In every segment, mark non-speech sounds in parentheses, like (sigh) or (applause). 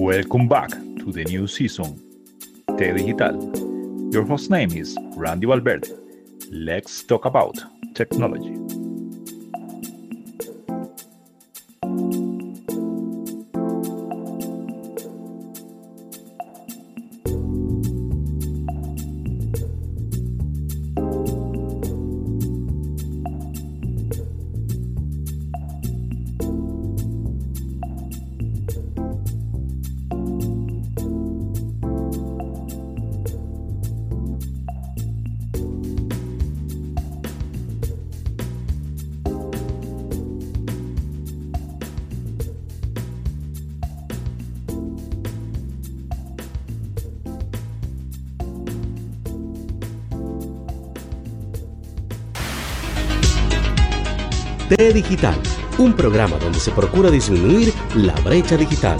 Welcome back to the new season, Te Digital. Your host name is Randy Valverde. Let's talk about technology. Digital, un programa donde se procura disminuir la brecha digital.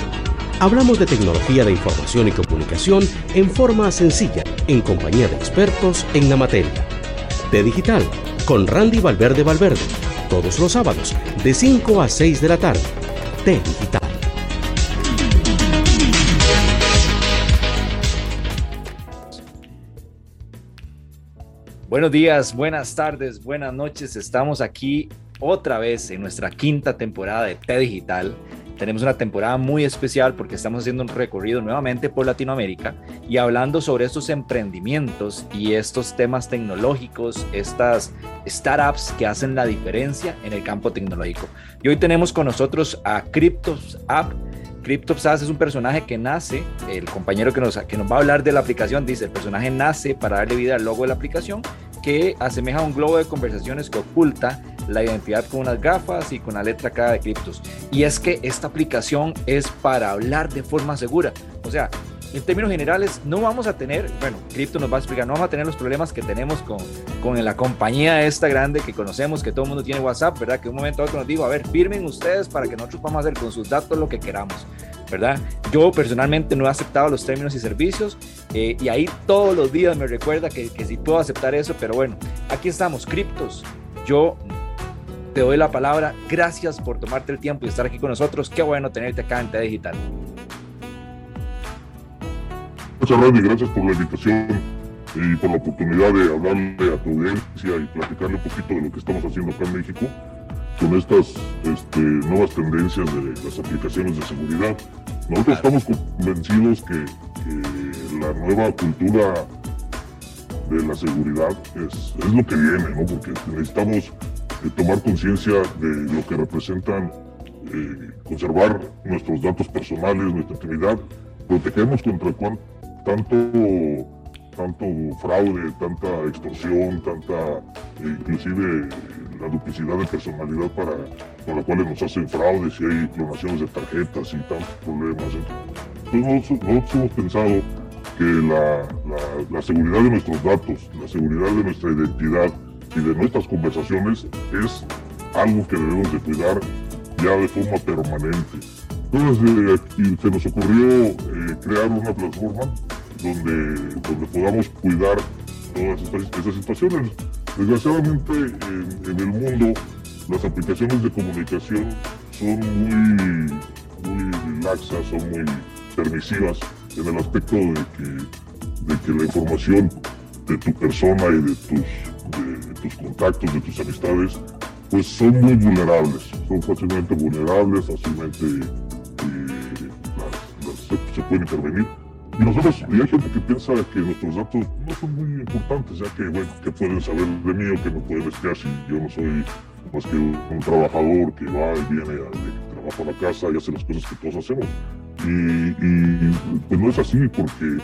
Hablamos de tecnología de información y comunicación en forma sencilla, en compañía de expertos en la materia. T Digital, con Randy Valverde Valverde, todos los sábados, de 5 a 6 de la tarde. T Digital. Buenos días, buenas tardes, buenas noches. Estamos aquí otra vez en nuestra quinta temporada de T Digital. Tenemos una temporada muy especial porque estamos haciendo un recorrido nuevamente por Latinoamérica y hablando sobre estos emprendimientos y estos temas tecnológicos, estas startups que hacen la diferencia en el campo tecnológico. Y hoy tenemos con nosotros a Cryptos App. Cryptos App es un personaje que nace, el compañero que nos, que nos va a hablar de la aplicación dice, el personaje nace para darle vida al logo de la aplicación que asemeja a un globo de conversaciones que oculta la identidad con unas gafas y con la letra cada de criptos. Y es que esta aplicación es para hablar de forma segura. O sea, en términos generales, no vamos a tener, bueno, Crypto nos va a explicar, no vamos a tener los problemas que tenemos con, con la compañía esta grande que conocemos, que todo el mundo tiene WhatsApp, ¿verdad? Que un momento a otro nos digo, a ver, firmen ustedes para que nosotros podamos hacer con sus datos lo que queramos, ¿verdad? Yo personalmente no he aceptado los términos y servicios eh, y ahí todos los días me recuerda que, que sí puedo aceptar eso, pero bueno, aquí estamos, Criptos. Yo te doy la palabra. Gracias por tomarte el tiempo y estar aquí con nosotros. Qué bueno tenerte acá en T Digital. Muchas gracias, gracias por la invitación y por la oportunidad de hablarle a tu audiencia y platicarle un poquito de lo que estamos haciendo acá en México con estas este, nuevas tendencias de las aplicaciones de seguridad. Nosotros estamos convencidos que, que, la nueva cultura de la seguridad es, es lo que viene, ¿no? porque necesitamos tomar conciencia de lo que representan eh, conservar nuestros datos personales, nuestra intimidad, protegernos contra tanto, tanto fraude, tanta extorsión, tanta, eh, inclusive la duplicidad de personalidad para, con la cual nos hacen fraudes y hay clonaciones de tarjetas y tantos problemas. Entonces nosotros, hemos pensado que la, la seguridad de nuestros datos, la seguridad de nuestra identidad, y de nuestras conversaciones es algo que debemos de cuidar ya de forma permanente. Entonces eh, se nos ocurrió eh, crear una plataforma donde, donde podamos cuidar todas estas, situaciones. Desgraciadamente en, el mundo las aplicaciones de comunicación son muy, muy laxas, son muy permisivas en el aspecto de que, de que la información de tu persona y de tus tus contactos, de tus amistades, pues son muy vulnerables, son fácilmente vulnerables, fácilmente eh, se, puede intervenir. Y nosotros, y hay gente que piensa que nuestros datos no son muy importantes, ya que, bueno, que pueden saber de mí o que me pueden espiar si yo no soy más que un, trabajador que va y viene a, de trabajo a la casa y hace las cosas que todos hacemos. Y, pues no es así porque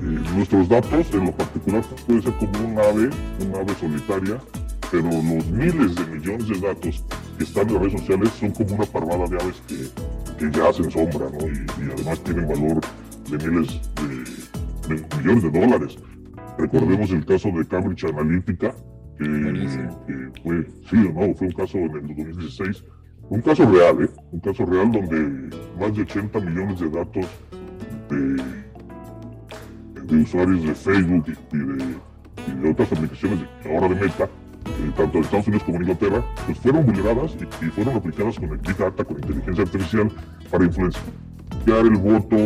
nuestros datos, en lo particular, puede ser como un ave, un ave solitaria, pero los miles de millones de datos que están en las redes sociales son como una parvada de aves que, que ya hacen sombra, ¿no? Y, además tienen valor de miles de, millones de dólares. Recordemos el caso de Cambridge Analytica, que, que fue, sí o no, fue un caso en el 2016, un caso real, ¿eh? Un caso real donde más de 80 millones de datos de de usuarios de Facebook y de, otras aplicaciones, ahora de Meta, eh, tanto en Estados Unidos como en Inglaterra, pues fueron vulneradas y, fueron aplicadas con Big Data, con inteligencia artificial, para influenciar el voto,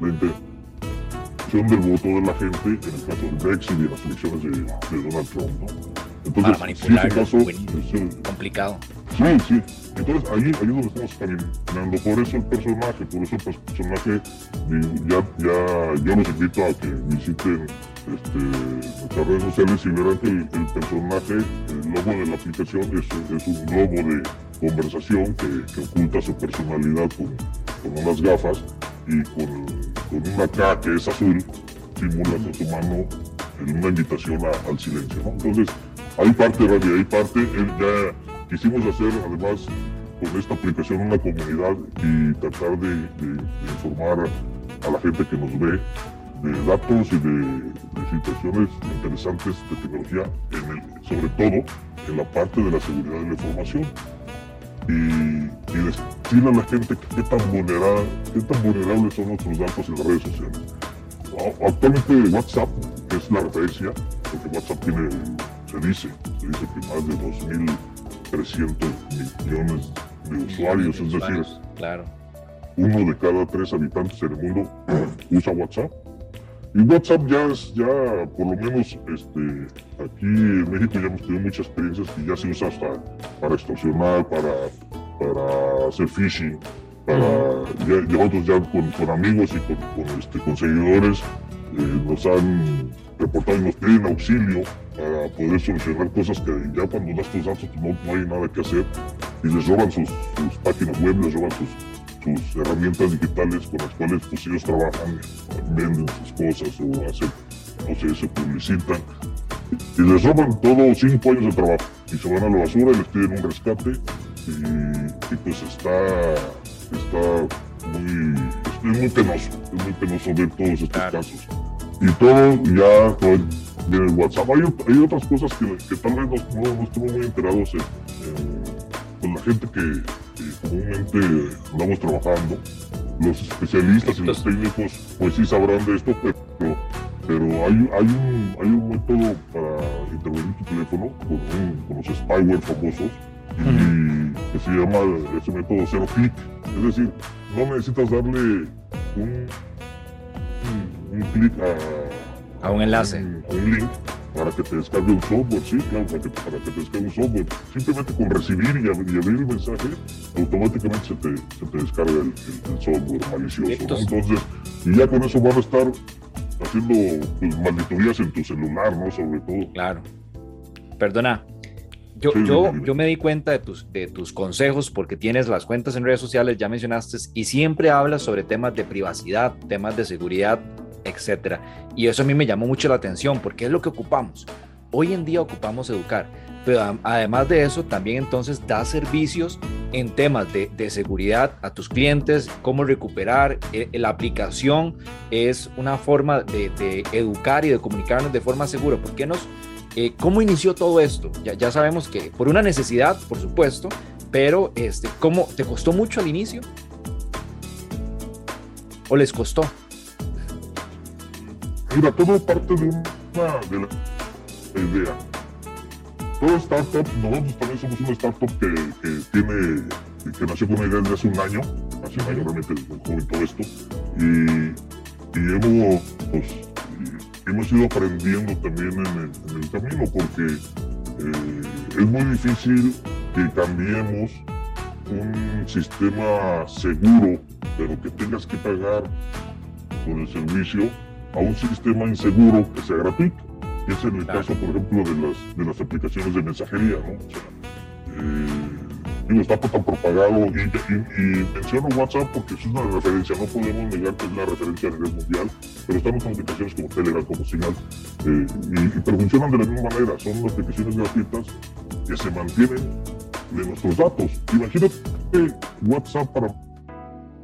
la intención del voto de la gente en el caso del Brexit y en las elecciones de, de Donald Trump. Entonces, Para manipular, sí, caso, es, complicado. Sí, sí. Entonces ahí, ahí es donde estamos caminando. Por eso el personaje, por eso el personaje, ya, ya, yo los invito a que visiten este, nuestras redes sociales y verán que el, personaje, el logo de la aplicación es, es un logo de conversación que, oculta su personalidad con, con, unas gafas y con, con una K que es azul, simula con su mano en una invitación al silencio. ¿no? Entonces, hay parte, Radio, hay parte, ya quisimos hacer además con esta aplicación una comunidad y tratar de, de informar a la gente que nos ve de datos y de, situaciones interesantes de tecnología, sobre todo en la parte de la seguridad de la información. Y, decirle a la gente qué tan, vulnerable, qué tan vulnerables son nuestros datos en las redes sociales. Actualmente WhatsApp, es la referencia, porque WhatsApp tiene, se dice, se dice que más de 2.300 millones de usuarios, es decir, claro. uno de cada tres habitantes en el mundo usa WhatsApp. Y WhatsApp ya es, ya por lo menos este, aquí en México ya hemos tenido muchas experiencias que ya se usa hasta para extorsionar, para, para hacer phishing, para ya, nosotros ya con, con, amigos y con, con, este, con seguidores eh, nos han reportado y nos piden auxilio para poder solucionar cosas que ya cuando das tus datos no, no hay nada que hacer y les roban sus, sus páginas web, les roban sus, sus herramientas digitales con las cuales pues, ellos trabajan, venden sus cosas o hacen, no sé, se publicitan. Y les roban todo cinco años de trabajo y se van a la basura y les piden un rescate y, pues está, está muy, es muy penoso, es muy penoso ver todos estos casos. Y todo ya todo en WhatsApp. Hay, hay, otras cosas que, que tal vez no, no, estamos muy enterados con la gente que, comúnmente andamos trabajando. Los especialistas y los técnicos pues sí sabrán de esto, pero, pero hay, hay, un, hay un método para intervenir tu teléfono con, con los spyware famosos y que se llama ese método cero clic. Es decir, no necesitas darle un, un, clic a, a, un enlace. a un link para que te descargue un software, sí, claro, para que, para que te descargue un software. Simplemente con recibir y, abrir el mensaje, automáticamente se te, se te descarga el, software malicioso. Entonces, y ya con eso van a estar haciendo pues, malditorías en tu celular, ¿no? Sobre todo. Claro. Perdona, yo, yo, yo, me di cuenta de tus, de tus consejos porque tienes las cuentas en redes sociales, ya mencionaste, y siempre hablas sobre temas de privacidad, temas de seguridad, etcétera. Y eso a mí me llamó mucho la atención porque es lo que ocupamos. Hoy en día ocupamos educar, pero además de eso también entonces da servicios en temas de, de seguridad a tus clientes, cómo recuperar. Eh, la aplicación es una forma de, de, educar y de comunicarnos de forma segura. ¿Por qué nos, eh, ¿Cómo inició todo esto? Ya, ya sabemos que por una necesidad, por supuesto, pero este, ¿cómo te costó mucho al inicio? ¿O les costó? Mira, todo parte de una de la idea. Todo startup, nosotros también somos una startup que, que tiene, que nació con una idea desde hace un año, hace un año realmente joven todo esto, y, y hemos, pues, hemos ido aprendiendo también en el, camino, porque eh, es muy difícil que cambiemos un sistema seguro, pero que tengas que pagar por el servicio a un sistema inseguro que sea gratuito. Es en el caso, por ejemplo, de las, de las aplicaciones de mensajería, ¿no? O sea, eh, está tan propagado y, menciono WhatsApp porque es una referencia, no podemos negar que es una referencia a nivel mundial, pero están las aplicaciones como Telegram, como Signal, eh, y, pero funcionan de la misma manera, son aplicaciones gratuitas que se mantienen de nuestros datos. Imagínate WhatsApp para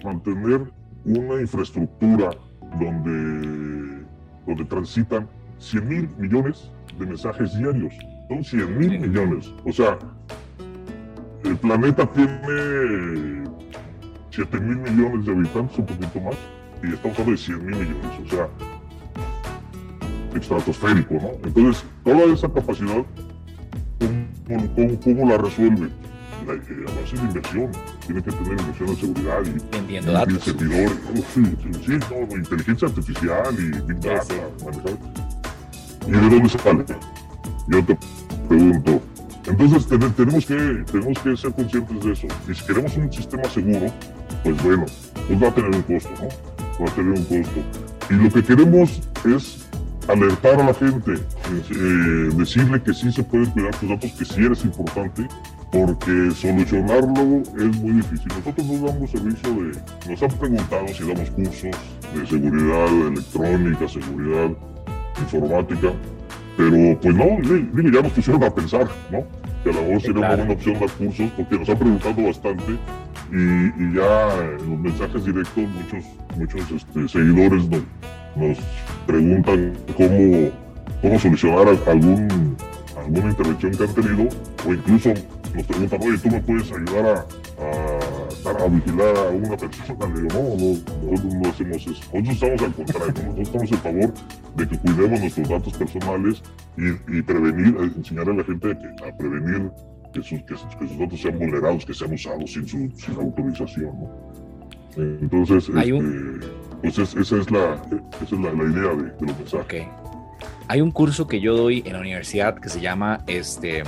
mantener una infraestructura donde, donde transitan 100 mil millones de mensajes diarios. Son 100 mil millones. O sea, el planeta tiene 7 mil millones de habitantes, un poquito más, y estamos hablando de 100 mil millones. O sea, estratosférico, ¿no? Entonces, toda esa capacidad, ¿cómo, cómo, cómo la resuelve? La, a base de inversión. Tiene que tener inversión en seguridad y, servidores. Oh, sí, inteligencia artificial y big data. sí. manejar. ¿Y de dónde sale? Yo te pregunto. Entonces ten- tenemos que, tenemos que ser conscientes de eso. Y si queremos un sistema seguro, pues bueno, pues va a tener un costo, ¿no? Va a tener un costo. Y lo que queremos es alertar a la gente, eh, decirle que sí se pueden cuidar tus datos, que sí eres importante, porque solucionarlo es muy difícil. Nosotros no damos servicio de, nos han preguntado si damos cursos de seguridad electrónica, seguridad informática, pero pues no, digo, ya nos pusieron a pensar, ¿no? Que a lo mejor sería una claro. buena opción dar cursos, porque nos han preguntado bastante y, y ya en los mensajes directos muchos, muchos este, seguidores nos, nos preguntan cómo, cómo solucionar algún, alguna intervención que han tenido o incluso nos preguntan, oye, ¿tú me puedes ayudar a, a, estar- a vigilar a una persona? Le digo, no, no, nosotros no hacemos eso. Nosotros estamos al contrario, ¿no? nosotros estamos en favor de que cuidemos nuestros datos personales y, y prevenir, eh, enseñarle a la gente que, a prevenir que sus, que, que sus datos sean vulnerados, que sean usados sin su sin autorización. ¿no? Entonces, Hay un- este, pues es- esa es la, esa es la, la idea de, de los mensajes. Ok. Hay un curso que yo doy en la universidad que se llama este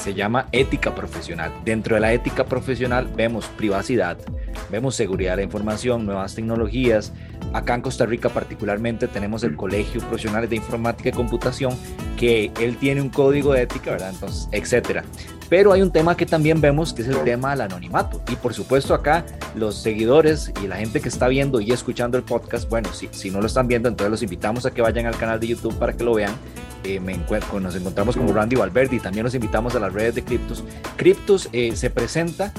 se llama ética profesional. Dentro de la ética profesional vemos privacidad, vemos seguridad de la información, nuevas tecnologías. Acá en Costa Rica particularmente tenemos el Colegio Profesional de Informática y Computación que él tiene un código de ética, ¿verdad? Entonces, etcétera. Pero hay un tema que también vemos que es el tema del anonimato. Y por supuesto acá los seguidores y la gente que está viendo y escuchando el podcast, bueno, si, si no lo están viendo, entonces los invitamos a que vayan al canal de YouTube para que lo vean. Eh, me nos encontramos como Randy Valverde y también los invitamos a las redes de Cryptos. Cryptos eh, se presenta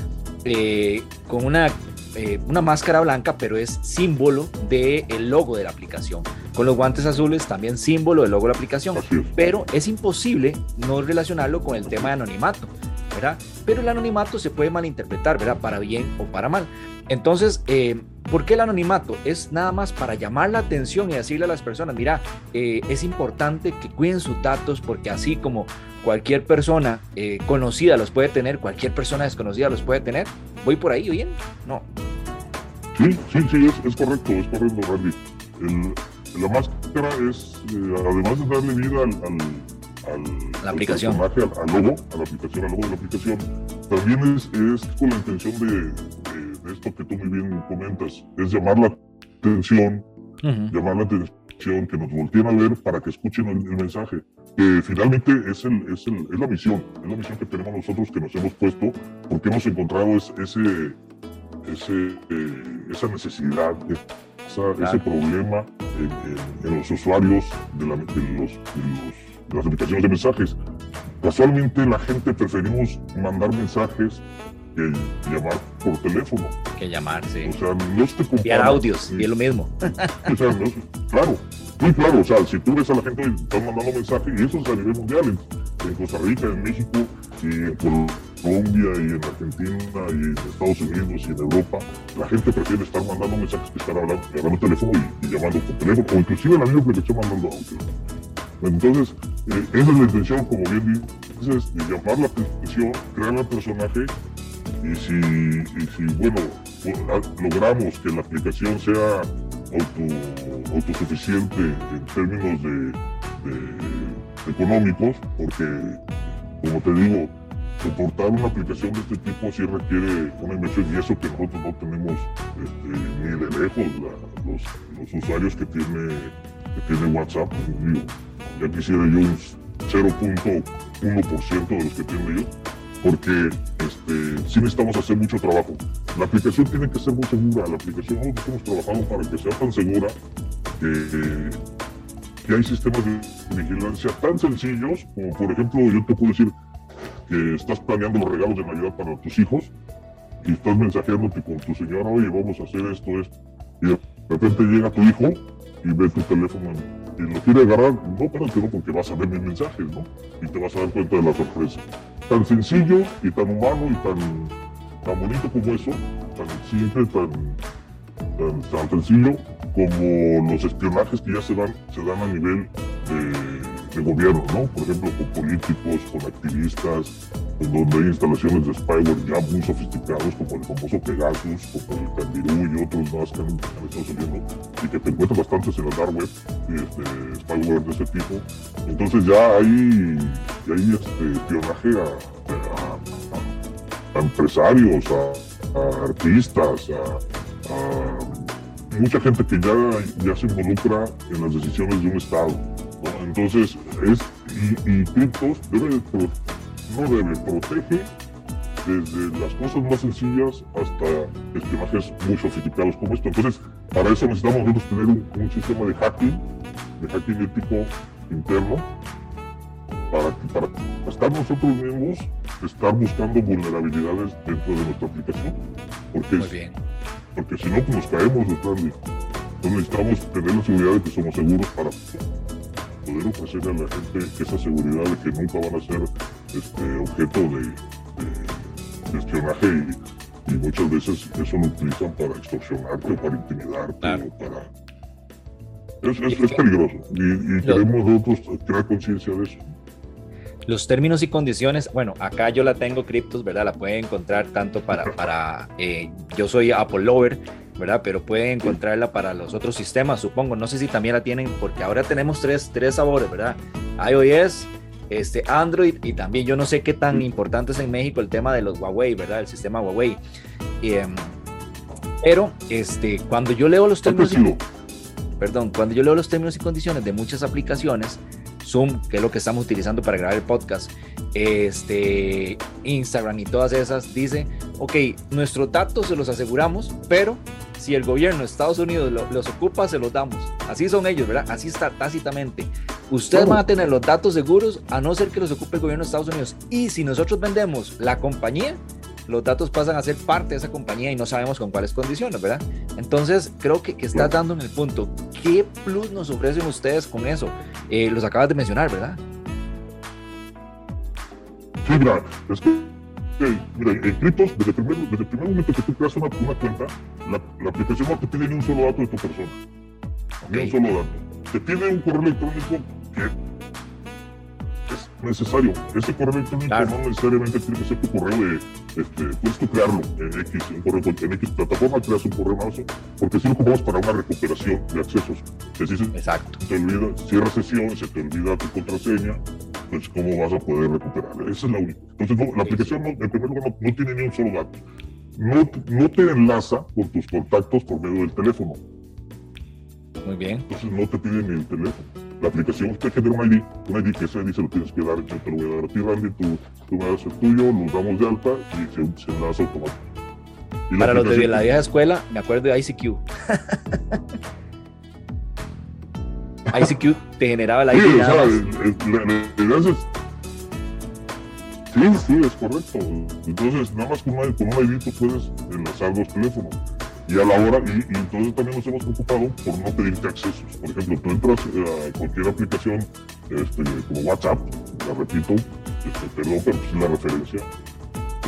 eh, con una, eh, una máscara blanca, pero es símbolo del logo de la aplicación. Con los guantes azules, también símbolo del logo de la aplicación pero es imposible no relacionarlo con el tema de anonimato, Pero el anonimato se puede malinterpretar, ¿verdad? Para bien o para mal. Entonces, eh, ¿por qué el anonimato? Es nada más para llamar la atención y decirle a las personas, mira, eh, es importante que cuiden sus datos porque así como cualquier persona eh, conocida los puede tener, cualquier persona desconocida los puede tener. ¿Voy por ahí bien? No. Sí, sí, sí, es, correcto, es correcto, Randy. La máscara es, además de darle vida al, al- La aplicación. personaje, al, logo, a la aplicación, al logo de la aplicación, también es, es con la intención de, de- de esto que tú muy bien comentas, es llamar la atención, Ujú. llamar la atención, que nos volteen a ver para que escuchen el, el mensaje. Que finalmente es, el, es, el- es la misión, es la misión que tenemos nosotros que nos hemos puesto, porque hemos encontrado es- ese, ese, eh, esa necesidad, esa- Claro. ese problema en, en- en los usuarios de, la- de los- de los- de las aplicaciones de mensajes. Casualmente la gente preferimos mandar mensajes que llamar por teléfono. Que llamar, sí. O sea, no se compara. Enviar audios, y es lo mismo. (laughs) O sea, no, claro, muy claro. O sea, si tú ves a la gente están mandando mensajes, y eso es a nivel mundial, en, en Costa Rica, en México, y en Colombia, y en Argentina, y en Estados Unidos, y en Europa, la gente prefiere estar mandando mensajes que estar hablando, el teléfono y, y llamando por teléfono, o inclusive la misma aplicación mandando audio. Entonces, eh, esa es la intención, como bien dices, de llamar la atención, crear el personaje y si, y si bueno, lo- logramos que la aplicación sea auto- autosuficiente en términos de, económicos, porque, como te digo, soportar una aplicación de este tipo sí requiere una inversión y eso que nosotros no tenemos este, ni de lejos los usuarios que tiene, que tiene WhatsApp. Digo, ya quisiera yo un 0.1% de los que tienen ellos porque este, sí necesitamos hacer mucho trabajo. La aplicación tiene que ser muy segura, la aplicación nosotros hemos trabajado para que sea tan segura que, que hay sistemas de vigilancia tan sencillos como por ejemplo yo te puedo decir que estás planeando los regalos de Navidad para tus hijos y estás mensajeándote con tu señora, oye, vamos a hacer esto, esto, y de repente llega tu hijo y ve tu teléfono y lo quiere agarrar, no, espérate, no, porque vas a ver mis mensajes, ¿no? Y te vas a dar cuenta de la sorpresa tan sencillo y tan humano y tan, tan bonito como eso, tan simple, tan, tan, tan sencillo como los espionajes que ya se dan, se dan a nivel de, de gobierno, ¿no? Por ejemplo, con políticos, con activistas, donde hay instalaciones de spyware ya muy sofisticados, como el famoso Pegasus, como el Candirú y otros más que han, estado saliendo, y que te encuentras bastantes en la dark web, este, spyware de ese tipo. Entonces ya hay, ya hay este, espionaje a, empresarios, a, artistas, a, mucha gente que ya, ya se involucra en las decisiones de un Estado. Entonces, es, y, y criptos debe no debe, protege desde las cosas más sencillas hasta espionajes muy sofisticados como esto. Entonces, para eso necesitamos nosotros tener un, sistema de hacking, de hacking ético interno, para, para estar nosotros mismos, estar buscando vulnerabilidades dentro de nuestra aplicación. Porque, porque si no, pues nos caemos de... Entonces necesitamos tener la seguridad de que somos seguros para poder ofrecerle a la gente esa seguridad de que nunca van a ser este, objeto de, espionaje y, muchas veces eso lo utilizan para extorsionarte o para intimidarte o para... Es, es, peligroso y, queremos nosotros crear conciencia de eso. Los términos y condiciones, bueno, acá yo la tengo criptos, ¿verdad? La pueden encontrar tanto para, para eh, yo soy Apple Lover, ¿verdad? Pero pueden encontrarla para los otros sistemas, supongo. No sé si también la tienen, porque ahora tenemos tres, tres sabores, ¿verdad? iOS, este, Android y también yo no sé qué tan importante es en México el tema de los Huawei, ¿verdad? El sistema Huawei. Em, pero este, cuando yo leo los términos... Y, perdón, cuando yo leo los términos y condiciones de muchas aplicaciones, Zoom, que es lo que estamos utilizando para grabar el podcast, este, Instagram y todas esas, dice, ok, nuestros datos se los aseguramos, pero si el gobierno de Estados Unidos los ocupa, se los damos. Así son ellos, ¿verdad? Así está tácitamente. Ustedes van a tener los datos seguros a no ser que los ocupe el gobierno de Estados Unidos. Y si nosotros vendemos la compañía, los datos pasan a ser parte de esa compañía y no sabemos con cuáles condiciones, ¿verdad? Entonces, creo que, que estás dando en el punto. ¿Qué plus nos ofrecen ustedes con eso? Eh, los acabas de mencionar, ¿verdad? Sí, mira, es que, mira, en criptos, desde el, primer, desde el primer momento que tú creas una, una cuenta, la, la, aplicación no te pide ni un solo dato de tu persona. Ni un solo dato. Te pide un correo electrónico necesario. Ese correo electrónico no necesariamente tiene que ser tu correo de, este, puedes tú crearlo en X, un correo, en X plataforma, creas un correo más, porque si lo ocupamos para una recuperación de accesos. Se, Exacto. te olvida, cierra sesión, se te olvida tu contraseña, pues cómo vas a poder recuperar. Esa es la única. Entonces, la aplicación, en primer lugar, no, tiene ni un solo dato. No, no te enlaza con tus contactos por medio del teléfono. Muy bien. Entonces no te pide ni el teléfono la aplicación te genera un ID, un ID que ese ID se lo tienes que dar, yo te lo voy a dar a ti, Randy, tú, tú me das el tuyo, nos damos de alta y se, se enlaza automático. Para los de la vieja escuela, me acuerdo de ICQ. (laughs) ICQ te generaba la ID. Sí, o sea, Sí, sí, es correcto. Entonces, nada más con, una, con un ID tú puedes enlazar dos teléfonos y a la hora, y, entonces también nos hemos preocupado por no pedirte accesos. Por ejemplo, tú entras a cualquier aplicación este, como WhatsApp, la repito, este, perdón, pero es la referencia,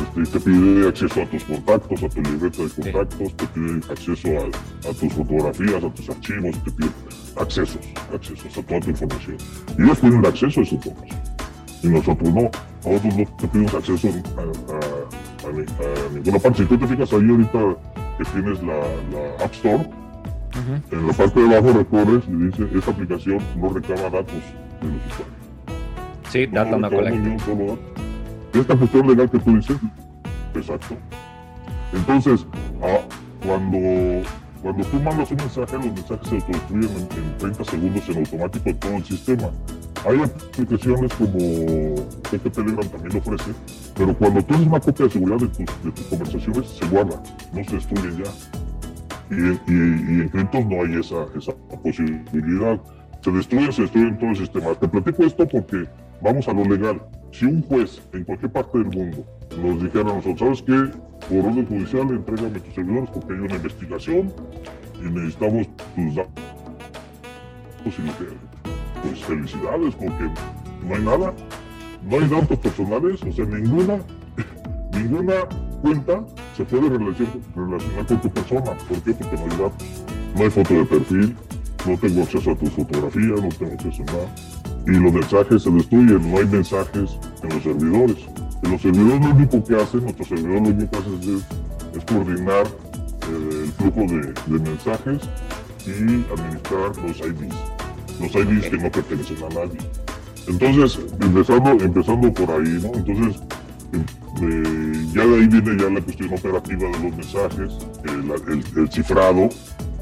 este, te pide acceso a tus contactos, a tu libreta de contactos, te pide acceso a, tus fotografías, a tus archivos, te pide accesos, accesos a toda tu información. Y ellos tienen acceso a esa información. Y nosotros no. Nosotros no te pedimos acceso a ninguna parte. Si tú te fijas ahí ahorita que tienes la, la App Store, en la parte de abajo recorres y dice, esta aplicación no recaba datos de los usuarios. Sí, no data no colecta. Esta cuestión legal que tú dices, exacto. Entonces, ah, cuando, cuando tú mandas un mensaje, los mensajes se autodestruyen en, en 30 segundos en automático todo el sistema. Hay aplicaciones como que Telegram también lo ofrece, pero cuando tú haces una copia de seguridad de tus, conversaciones, se guarda, no se destruyen ya. Y, en criptos no hay esa, esa posibilidad. Se destruyen, se destruyen todo el sistema. Te platico esto porque vamos a lo legal. Si un juez en cualquier parte del mundo nos dijera a nosotros, ¿sabes qué? Por orden judicial, entrégame tus servidores porque hay una investigación y necesitamos tus datos y pues felicidades, porque no hay nada, no hay datos personales, o sea, ninguna, (laughs) ninguna cuenta se puede relacionar, con tu persona. ¿Por qué? Porque no hay datos. No hay foto de perfil, no tengo acceso a tu fotografía, no tengo acceso a nada. Y los mensajes se destruyen, no hay mensajes en los servidores. Los servidores lo único que hacen, nuestro servidor lo único que hace es, es coordinar eh, el flujo de, de, mensajes y administrar los IDs, los IDs que no pertenecen a nadie. Entonces, empezando, empezando por ahí, ¿no? Entonces, eh, ya de ahí viene ya la cuestión operativa de los mensajes, el, cifrado,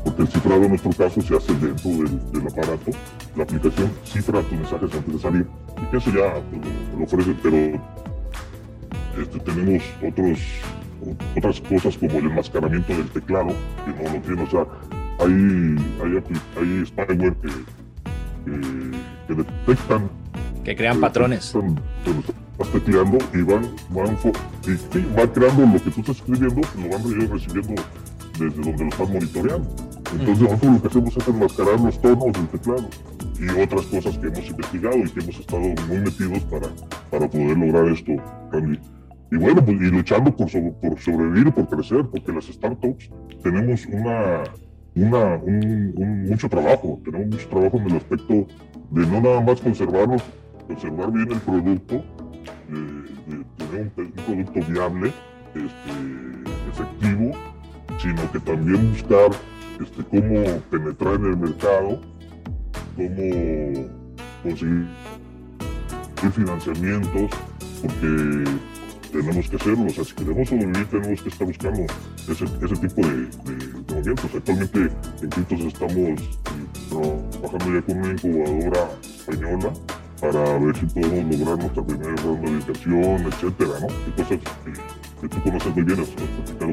porque el cifrado en nuestro caso se hace dentro del, aparato. La aplicación cifra tus mensajes antes de salir y que eso ya pues, lo ofrece, pero este, tenemos otros, otras cosas como el enmascaramiento del teclado, que no lo tiene, o sea, hay, hay, hay spyware que, que, que detectan que crean patrones. Están, estás tecleando y van, van, y, sí, van creando lo que tú estás escribiendo, lo van recibiendo desde donde lo estás monitoreando. Entonces nosotros lo que hacemos es enmascarar los tonos del teclado y otras cosas que hemos investigado y que hemos estado muy metidos para, para poder lograr esto, Randy. Y bueno, pues, y luchando por, sobre, por sobrevivir y por crecer, porque las startups tenemos una, un, mucho trabajo, tenemos mucho trabajo en el aspecto de no nada más conservarlos, conservar bien el producto, de, tener un, producto viable, este, efectivo, sino que también buscar este, cómo penetrar en el mercado, cómo conseguir financiamientos, porque tenemos que hacerlo. O sea, si queremos sobrevivir, tenemos que estar buscando ese, ese tipo de, movimientos. Actualmente en Quintos estamos trabajando ya con una incubadora española para ver si podemos lograr nuestra primera ronda de inversión, etcétera, ¿no? Y cosas que, que tú conoces muy bien, has platicado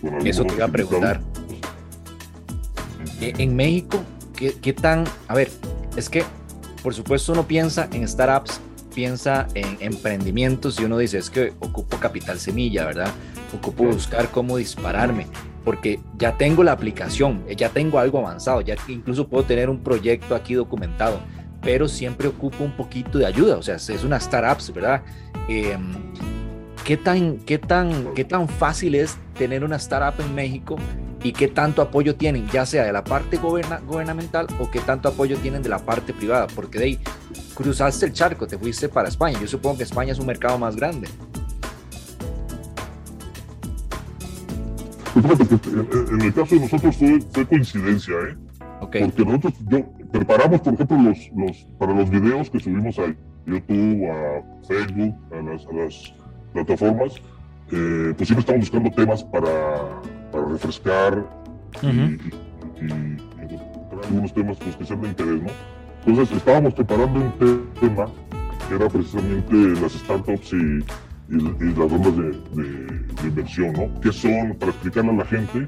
con, con Eso te iba a preguntar. En México, ¿qué, ¿qué tan...? A ver, es que, por supuesto, uno piensa en startups piensa en emprendimientos y uno dice, es que ocupo capital semilla, ¿verdad? Ocupo buscar cómo dispararme, porque ya tengo la aplicación, ya tengo algo avanzado, ya incluso puedo tener un proyecto aquí documentado, pero siempre ocupo un poquito de ayuda, o sea, es una startup, ¿verdad? Eh, ¿qué, tan, qué, tan, ¿Qué tan fácil es tener una startup en México y qué tanto apoyo tienen, ya sea de la parte goberna, gubernamental o qué tanto apoyo tienen de la parte privada, porque de ahí cruzaste el charco, te fuiste para España. Yo supongo que España es un mercado más grande. En el caso de nosotros fue, fue coincidencia, ¿eh? Okay. Porque nosotros yo, preparamos, por ejemplo, los, los, para los videos que subimos a YouTube, a Facebook, a las, a las plataformas, eh, pues siempre estamos buscando temas para, para refrescar uh -huh. y, y, y, encontrar algunos temas pues, que sean de interés, ¿no? Entonces estábamos preparando un tema que era precisamente las startups y, y, las rondas de, inversión, ¿no? ¿Qué son? Para explicarle a la gente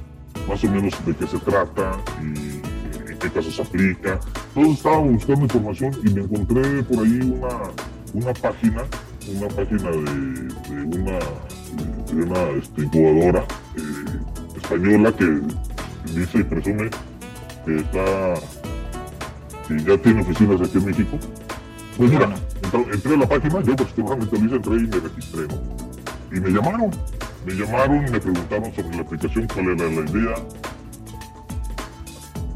más o menos de qué se trata y en qué casos aplica. Entonces estábamos buscando información y me encontré por ahí una, una página, una página de, de una, de una este, incubadora eh, española que dice y presume que está que ya tiene oficinas aquí en México. Pues mira, entré, a la página, yo lo hice, entré y me registré, ¿no? Y me llamaron, me llamaron y me preguntaron sobre la aplicación, cuál era la idea.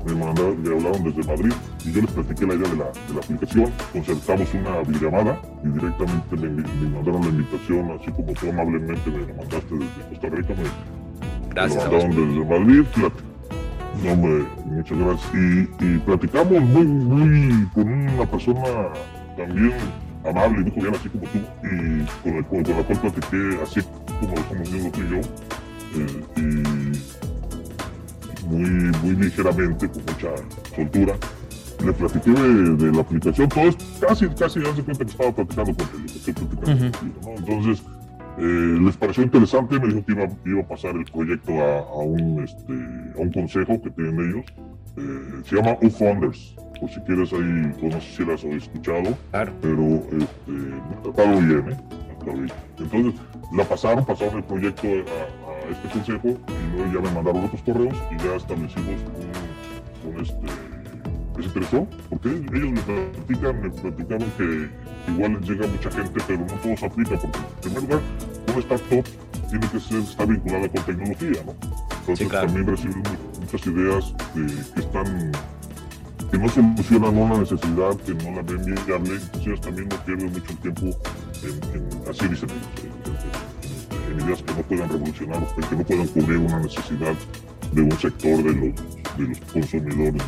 Me, mandaron, me hablaron desde Madrid y yo les platiqué la idea de la, de la aplicación. Concertamos una videollamada y directamente me, me, mandaron la invitación, así como tú amablemente me lo mandaste desde Costa Rica. Me, Gracias. me mandaron desde Madrid. No, hombre, muchas gracias. Y, y, platicamos muy, muy con una persona también amable, dijo bien así como tú, y con, el, con, con la cual platiqué así como lo estamos viendo tú y yo, eh, y muy, muy ligeramente, con mucha soltura. Le platiqué de, de la aplicación, todo es casi, casi, hace cuenta que estaba platicando con él, estoy platicando uh -huh. contigo, ¿no? Entonces, eh, les pareció interesante, me dijo que iba, iba a pasar el proyecto a, a, un, este, a un consejo que tienen ellos. Eh, se llama U-Founders, por si quieres ahí, pues no sé si las has escuchado, claro. pero este, me ha tratado bien, ¿eh? Entonces, la pasaron, pasaron el proyecto a, a, este consejo y luego ya me mandaron otros correos y ya establecimos un, un este, les interesó, porque ellos me platican, me platicaron que igual les llega mucha gente, pero no todo se aplica, porque en primer lugar, una startup tiene que ser, estar vinculada con tecnología, ¿no? Entonces sí, claro. también reciben muchas ideas que, están, que no solucionan una necesidad, que no la ven viable, entonces también no pierden mucho tiempo en, en así dicen ellos. tecnologías que no puedan revolucionar que no puedan cubrir una necesidad de un sector de los, de los consumidores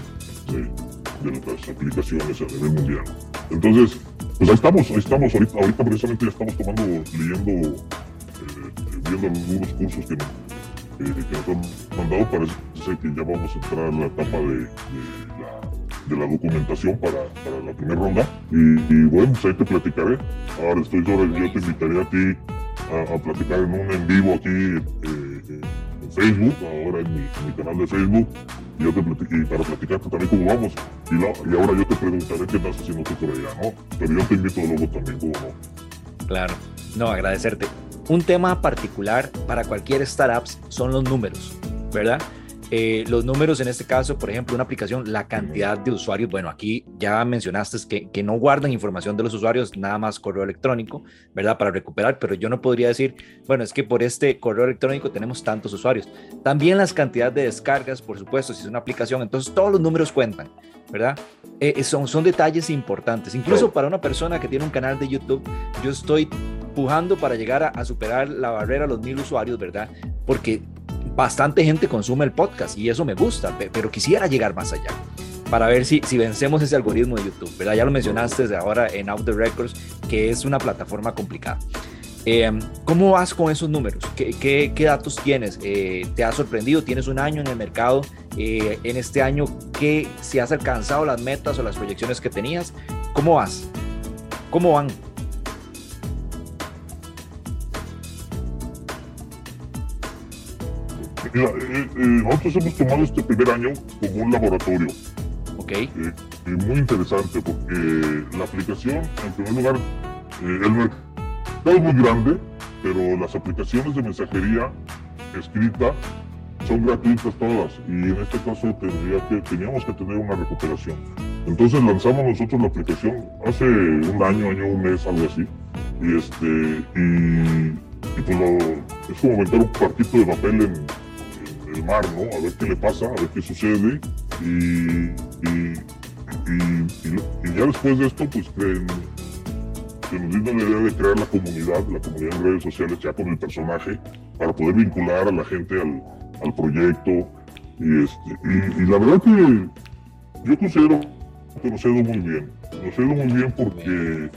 de, de las aplicaciones a nivel mundial. Entonces, pues ahí estamos, ahí estamos, ahorita, ahorita precisamente ya estamos tomando, leyendo, eh, viendo algunos cursos que, eh, que nos han mandado, parece que ya vamos a entrar a la etapa de, de la de la documentación para, para la primera ronda. Y, bueno, pues ahí te platicaré. Ahora estoy ahora, yo te invitaré a ti a, platicar en un en vivo aquí eh, en Facebook, ahora en mi, canal de Facebook, y, yo te y para platicarte también cómo vamos. Y, y, ahora yo te preguntaré qué estás haciendo tú por allá, ¿no? Pero yo te invito luego también, ¿cómo no? Claro. No, agradecerte. Un tema particular para cualquier startup son los números, ¿verdad? Eh, los números en este caso, por ejemplo, una aplicación, la cantidad de usuarios, bueno, aquí ya mencionaste que, que no guardan información de los usuarios, nada más correo electrónico, ¿verdad? Para recuperar, pero yo no podría decir, bueno, es que por este correo electrónico tenemos tantos usuarios. También las cantidades de descargas, por supuesto, si es una aplicación, entonces todos los números cuentan, ¿verdad? Eh, eh, son, son detalles importantes. Incluso para una persona que tiene un canal de YouTube, yo estoy pujando para llegar a, a superar la barrera a los mil usuarios, ¿verdad? Porque bastante gente consume el podcast y eso me gusta, pero quisiera llegar más allá para ver si, si vencemos ese algoritmo de YouTube, ¿verdad? Ya lo mencionaste desde ahora en Out the Records, que es una plataforma complicada. Em, ¿Cómo vas con esos números? ¿Qué, qué, datos tienes? Eh, ¿Te ha sorprendido? ¿Tienes un año en el mercado? Eh, en este año, ¿qué, si has alcanzado las metas o las proyecciones que tenías? ¿Cómo vas? ¿Cómo van? Mira, eh, eh, nosotros hemos tomado este primer año como un laboratorio. Ok. Eh, muy interesante porque la aplicación, en primer lugar, el mercado es muy grande, pero las aplicaciones de mensajería escrita son gratuitas todas y en este caso tendría que, teníamos que tener una recuperación. Entonces lanzamos nosotros la aplicación hace un año, año, un mes, algo así. Y este, y, pues es como meter un partito de papel en, el mar, ¿no? A ver qué le pasa, a ver qué sucede. Y, y, ya después de esto, pues creen, que nos dio la idea de crear la comunidad, la comunidad en redes sociales ya con el personaje, para poder vincular a la gente al, proyecto. Y, este, y, la verdad que yo considero que nos ha ido muy bien. Nos ha ido muy bien porque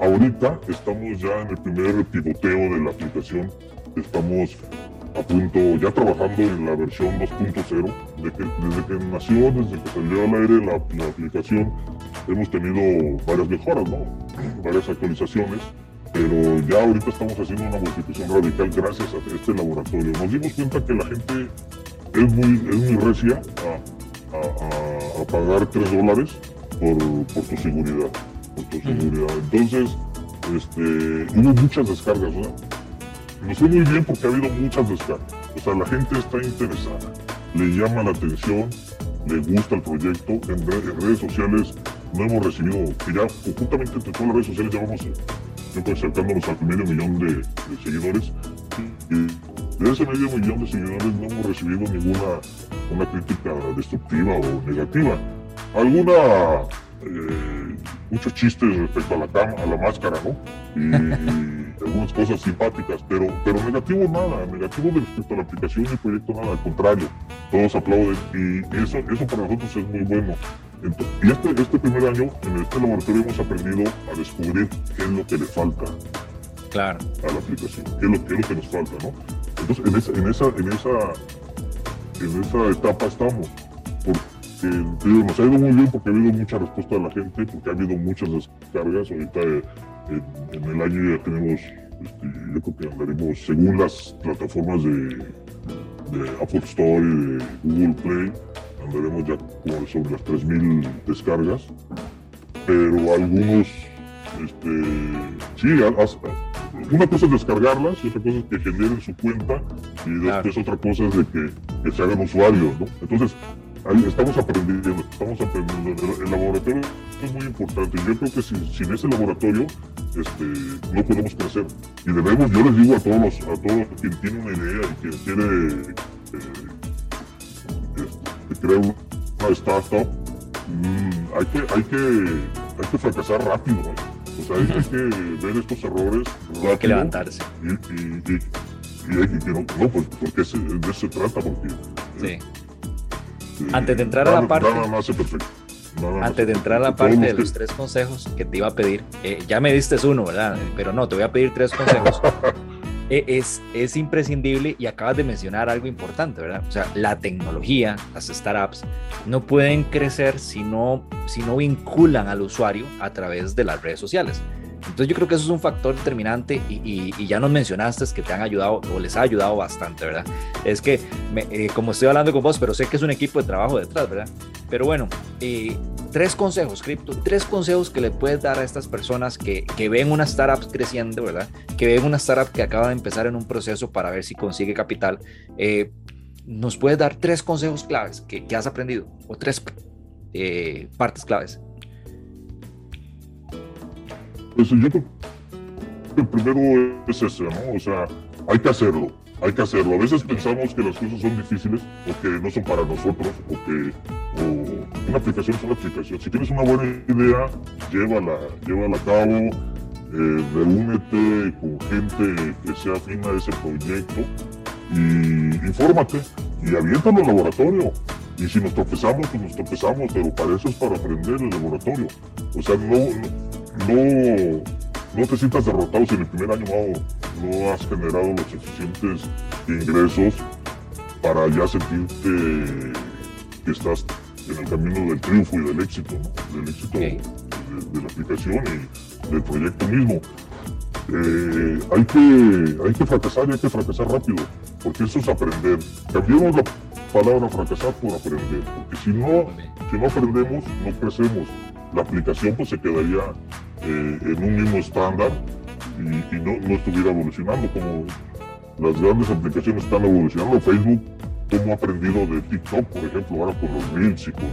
ahorita estamos ya en el primer pivoteo de la aplicación. Estamos a punto, ya trabajando en la versión 2.0. De desde que nació, desde que salió al aire la, aplicación, hemos tenido varias mejoras, ¿no? (clears throat) varias actualizaciones, pero ya ahorita estamos haciendo una modificación radical gracias a este laboratorio. Nos dimos cuenta que la gente es muy, es muy recia a, a, pagar 3 dólares por, por, tu seguridad. Por tu seguridad. Entonces, este, hubo muchas descargas, ¿no? Nos fue muy bien porque ha habido muchas descargas. O sea, la gente está interesada, le llama la atención, le gusta el proyecto. En, redes sociales no hemos recibido, que ya conjuntamente entre todas las redes sociales ya vamos yo acercándonos al medio millón de, seguidores. Y de ese medio millón de seguidores no hemos recibido ninguna una crítica destructiva o negativa. Alguna, eh, muchos chistes respecto a la, cama, a la máscara, ¿no? Y, algunas cosas simpáticas, pero, pero negativo nada, negativo respecto a la aplicación y el proyecto nada, al contrario, todos aplauden y eso, eso para nosotros es muy bueno. y este, este primer año en este laboratorio hemos aprendido a descubrir qué es lo que le falta claro. a la aplicación, qué es lo, qué es lo que nos falta, ¿no? Entonces en esa, en esa, en esa, en esa etapa estamos. Porque nos ha ido muy bien porque ha habido mucha respuesta de la gente, porque ha habido muchas descargas. Ahorita eh, en, el año ya tenemos, este, yo creo que andaremos, según las plataformas de, de Apple Store y de Google Play, andaremos ya como sobre las 3.000 descargas, pero algunos, este, sí, una cosa es descargarlas y otra cosa es que generen su cuenta y después otra cosa es de que, que se hagan usuarios, ¿no? Entonces, estamos aprendiendo, estamos aprendiendo. El, laboratorio es muy importante. Yo creo que sin, sin, ese laboratorio este, no podemos crecer. Y debemos, yo les digo a todos, los, a todos quien tiene una idea y quien quiere eh, este, crear una startup, mm, hay, que, hay, que, hay que fracasar rápido. O sea, hay, que ver estos errores. Hay que levantarse. Y, y, y hay que no, no pues porque de eso se trata, porque... Sí. Eh, Antes de entrar a la parte... Antes de entrar a la parte de los tres consejos que te iba a pedir, eh, ya me diste uno, ¿verdad? Pero no, te voy a pedir tres consejos. (laughs) Eh, es, es imprescindible y acabas de mencionar algo importante, ¿verdad? O sea, la tecnología, las startups, no pueden crecer si no, si no vinculan al usuario a través de las redes sociales. Entonces yo creo que eso es un factor determinante y, ya nos mencionaste que te han ayudado o les ha ayudado bastante, ¿verdad? Es que, eh, como estoy hablando con vos, pero sé que es un equipo de trabajo detrás, ¿verdad? Pero bueno, eh, tres consejos, Crypto, tres consejos que le puedes dar a estas personas que, que ven una startup creciendo, ¿verdad? Que ven una startup que acaba de empezar en un proceso para ver si consigue capital. Eh, ¿Nos puedes dar tres consejos claves que, que has aprendido o tres partes claves? Pues yo creo que el primero es ese, ¿no? O sea, hay que hacerlo, hay que hacerlo. A veces pensamos que las cosas son difíciles o que no son para nosotros o que una aplicación es una aplicación. Si tienes una buena idea, llévala, llévala a cabo, eh, reúnete con gente que sea afina a ese proyecto y infórmate y aviéntalo al laboratorio. Y si nos tropezamos, pues nos tropezamos, pero para eso es para aprender el laboratorio. O sea, no no, no te sientas derrotado si en el primer año no, has generado los suficientes ingresos para ya sentirte que estás en el camino del triunfo y del éxito, del éxito de, la aplicación y del proyecto mismo. Eh, hay, que, hay que fracasar y hay que fracasar rápido, porque eso es aprender. Cambiemos la palabra fracasar por aprender, porque si no, si no aprendemos, no crecemos la aplicación pues se quedaría eh, en un mismo estándar y, no, no, estuviera evolucionando como las grandes aplicaciones están evolucionando. Facebook como ha aprendido de TikTok, por ejemplo, ahora con los reels y con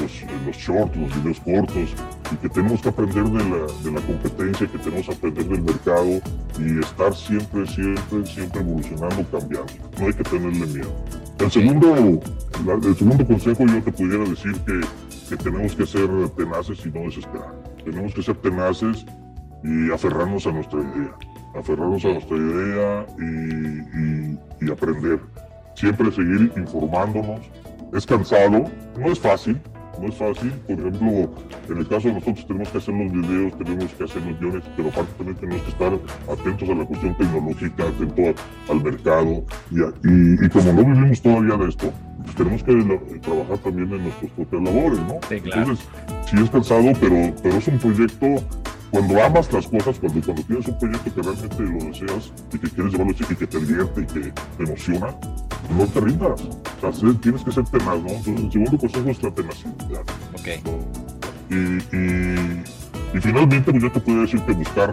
los, los shorts, los videos cortos, y que tenemos que aprender de la, de la competencia, que tenemos que aprender del mercado y estar siempre, siempre, siempre evolucionando, cambiando. No hay que tenerle miedo. El segundo, el segundo consejo yo te pudiera decir que que tenemos que ser tenaces y no desesperar. Tenemos que ser tenaces y aferrarnos a nuestra idea. Aferrarnos a nuestra idea y, aprender. Siempre seguir informándonos. Es cansado, no es fácil, no es fácil. Por ejemplo, en el caso de nosotros tenemos que hacer los videos, tenemos que hacer los guiones, pero aparte también tenemos que estar atentos a la cuestión tecnológica, atentos al mercado. Y, y, como no vivimos todavía de esto, pues tenemos que trabajar también en nuestras propias labores, ¿no? Entonces, sí es cansado, pero, pero es un proyecto cuando amas las cosas, cuando, cuando tienes un proyecto que realmente lo deseas y que quieres llevarlo y que te divierte y que te emociona, no te rindas. O sea, tienes que ser tenaz, ¿no? Entonces, el segundo consejo es la tenacidad. Ok. Y, y, y, finalmente, pues yo te puedo decir que buscar,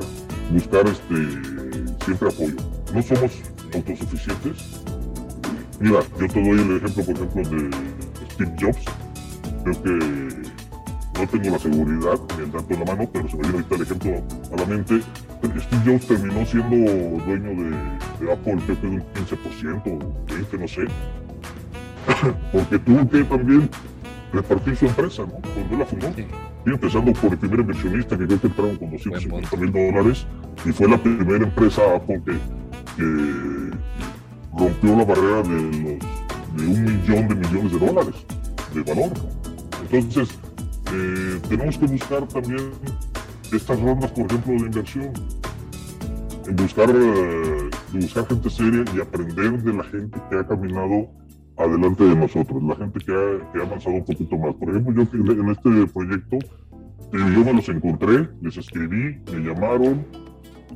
buscar este, siempre apoyo. No somos autosuficientes. Mira, yo te doy el ejemplo, por ejemplo, de Steve Jobs. Creo que no tengo la seguridad ni el dato en la mano, pero se me viene ahorita el ejemplo a la mente. Steve Jobs terminó siendo dueño de, Apple, creo que de un 15%, 20%, no sé. (coughs) Porque tuvo que también repartir su empresa, ¿no? Cuando él la fundó. Y empezando por el primer inversionista que creo que entraron con 250 mil dólares y fue la primera empresa Apple que, rompió la barrera de, los, de un millón de millones de dólares de valor. Entonces, eh, tenemos que buscar también estas rondas, por ejemplo, de inversión. En buscar, eh, buscar gente seria y aprender de la gente que ha caminado adelante de nosotros, la gente que ha, avanzado un poquito más. Por ejemplo, yo en este proyecto, eh, yo me los encontré, les escribí, me llamaron,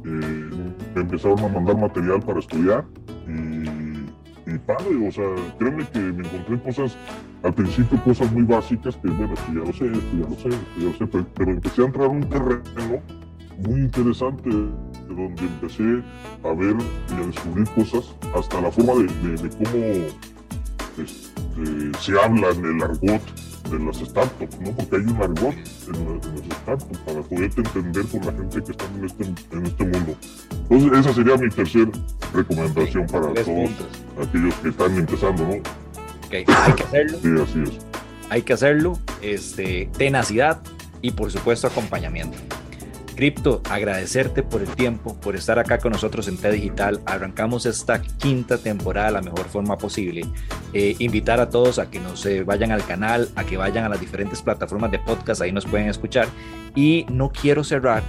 me empezaron a mandar material para estudiar y y padre, o sea, créeme que me encontré cosas, al principio cosas muy básicas que, bueno, que ya lo sé, ya lo sé, ya lo sé, pero, empecé a entrar a un terreno muy interesante, donde empecé a ver y a descubrir cosas, hasta la forma de, cómo este, se habla en el argot de las startups, ¿no? Porque hay un argot en, las startups para poderte entender con la gente que está en este, en este mundo. Entonces, esa sería mi tercera recomendación para todos aquellos que están empezando, ¿no? Ok, hay que hacerlo. Sí, así es. Hay que hacerlo, este, tenacidad y por supuesto acompañamiento. Cripto, agradecerte por el tiempo, por estar acá con nosotros en T Digital. Arrancamos esta quinta temporada de la mejor forma posible. Eh, invitar a todos a que nos eh, vayan al canal, a que vayan a las diferentes plataformas de podcast, ahí nos pueden escuchar. Y no quiero cerrar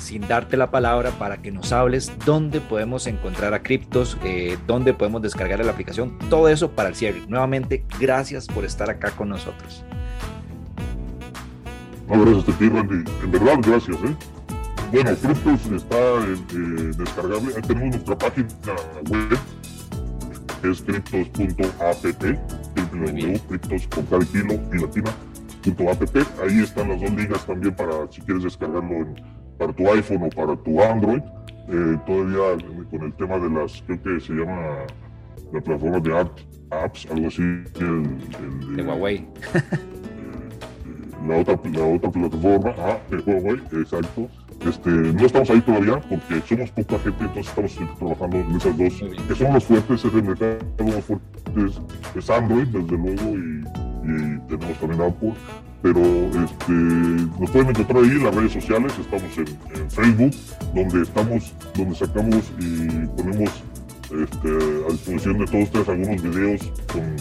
sin darte la palabra para que nos hables dónde podemos encontrar a Criptos, eh, dónde podemos descargar la aplicación, todo eso para el cierre. Nuevamente, gracias por estar acá con nosotros. No, gracias a ti, Randy. En verdad, gracias. ¿eh? Bueno, Criptos está eh, descargable. Ahí tenemos nuestra página web, que es criptos.app, criptos con cada kilo y. Ahí están las dos ligas también para si quieres descargarlo en para tu iPhone o para tu Android. Eh, todavía con el tema de las, creo que se llama la plataforma de Art Apps, algo así. El, de, Huawei. la, otra, la otra plataforma, ah, de Huawei, exacto. Este, no estamos ahí todavía porque somos poca gente, entonces estamos trabajando en esas dos, que son los fuertes, es el mercado más fuertes, es Android, desde luego, y, y tenemos también Apple pero este, nos pueden encontrar ahí en las redes sociales, estamos en, Facebook, donde estamos, donde sacamos y ponemos este, a disposición de todos ustedes algunos videos con,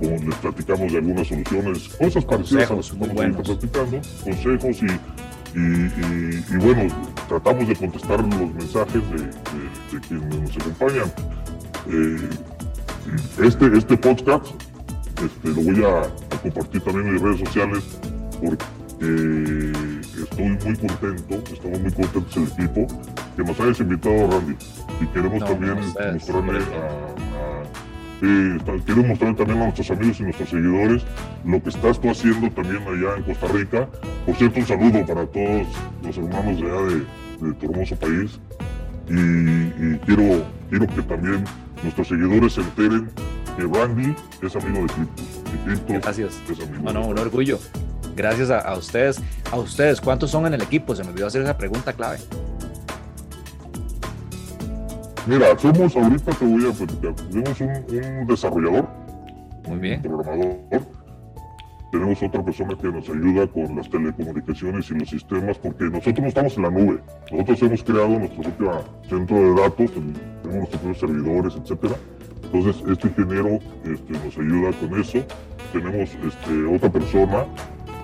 les platicamos de algunas soluciones, cosas parecidas a las que estamos platicando, consejos y, y, bueno, tratamos de contestar los mensajes de, quienes nos acompañan. Eh, este, este podcast este, lo voy a, compartir también en mis redes sociales porque estoy muy contento, estamos muy contentos el equipo, que nos hayas invitado Randy y queremos también mostrarle a, quiero mostrarle también a nuestros amigos y nuestros seguidores lo que estás tú haciendo también allá en Costa Rica. Por cierto, un saludo para todos los hermanos de allá de, tu hermoso país. Y, quiero, quiero que también nuestros seguidores se enteren que Randy es amigo de Cryptos. Gracias. bueno, un orgullo. Gracias a, ustedes. A ustedes, ¿cuántos son en el equipo? Se me olvidó hacer esa pregunta clave. Mira, somos, ahorita te voy a platicar, tenemos un, desarrollador, Muy bien. un programador, tenemos otra persona que nos ayuda con las telecomunicaciones y los sistemas, porque nosotros no estamos en la nube, nosotros hemos creado nuestro propio centro de datos, tenemos nuestros propios servidores, etcétera entonces, este ingeniero este, nos ayuda con eso. Tenemos este, otra persona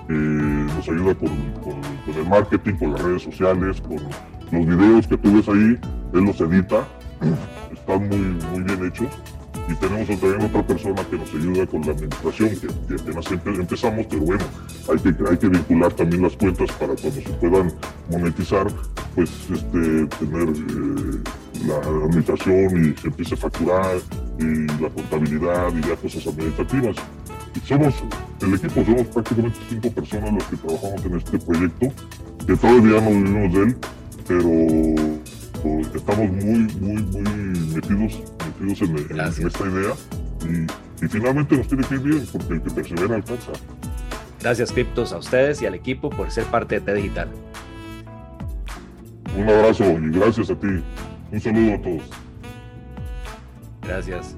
que nos ayuda con, el marketing, con las redes sociales, con los videos que tú ves ahí. Él los edita, están muy, muy bien hechos. Y tenemos también otra persona que nos ayuda con la administración, que, apenas empezamos, pero bueno, hay que, hay que vincular también las cuentas para cuando se puedan monetizar, pues este, tener eh, la administración y se empiece a facturar y la contabilidad y las cosas administrativas. Y somos, el equipo somos prácticamente cinco personas los que trabajamos en este proyecto, que todavía no vivimos de él, pero estamos muy, muy, muy metidos, metidos en, esta idea y, finalmente nos tiene que ir bien, porque el que persevera alcanza. Gracias, Criptos, a ustedes y al equipo por ser parte de T Digital. Un abrazo y gracias a ti. Un saludo a todos. Gracias.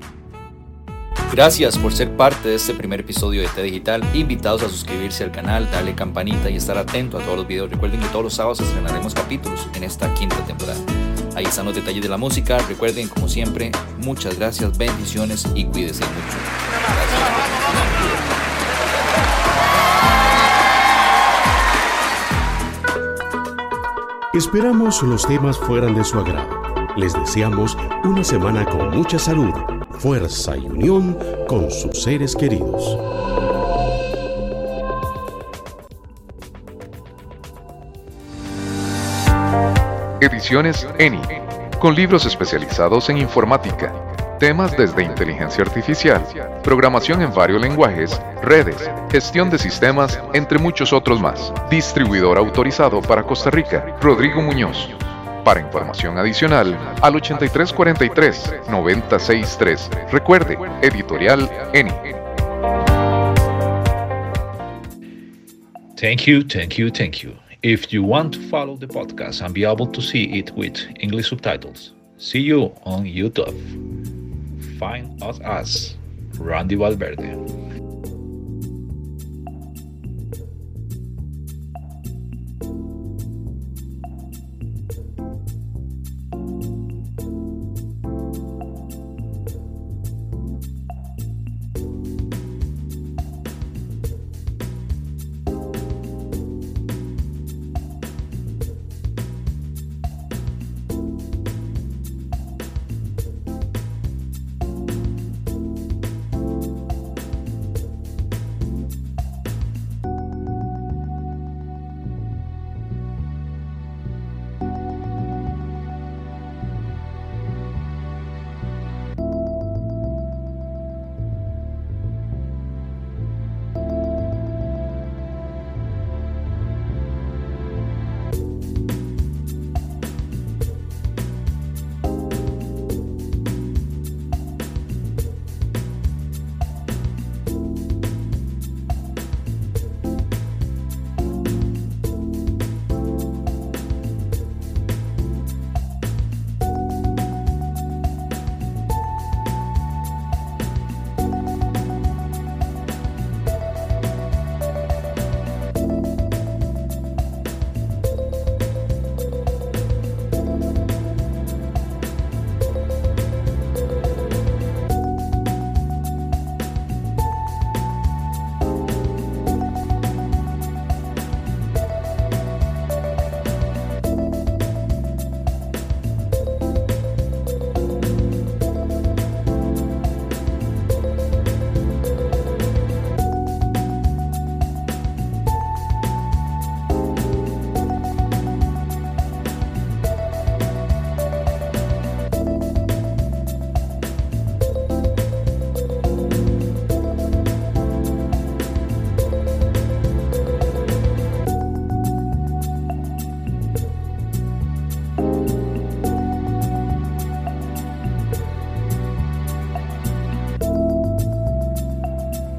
Gracias por ser parte de este primer episodio de T Digital. Invitados a suscribirse al canal, darle campanita y estar atento a todos los videos. Recuerden que todos los sábados estrenaremos capítulos en esta quinta temporada. Ahí están los detalles de la música. Recuerden, como siempre, muchas gracias, bendiciones y cuídense mucho. Esperamos los temas fueran de su agrado. Les deseamos una semana con mucha salud, fuerza y unión con sus seres queridos. Ediciones ENI, con libros especializados en informática, temas desde inteligencia artificial, programación en varios lenguajes, redes, gestión de sistemas, entre muchos otros más. Distribuidor autorizado para Costa Rica, Rodrigo Muñoz. Para información adicional, al 8343-963. Recuerde, editorial ENI. Thank you, thank you, thank you. If you want to follow the podcast and be able to see it with English subtitles, see you on YouTube. Find us as Randy Valverde.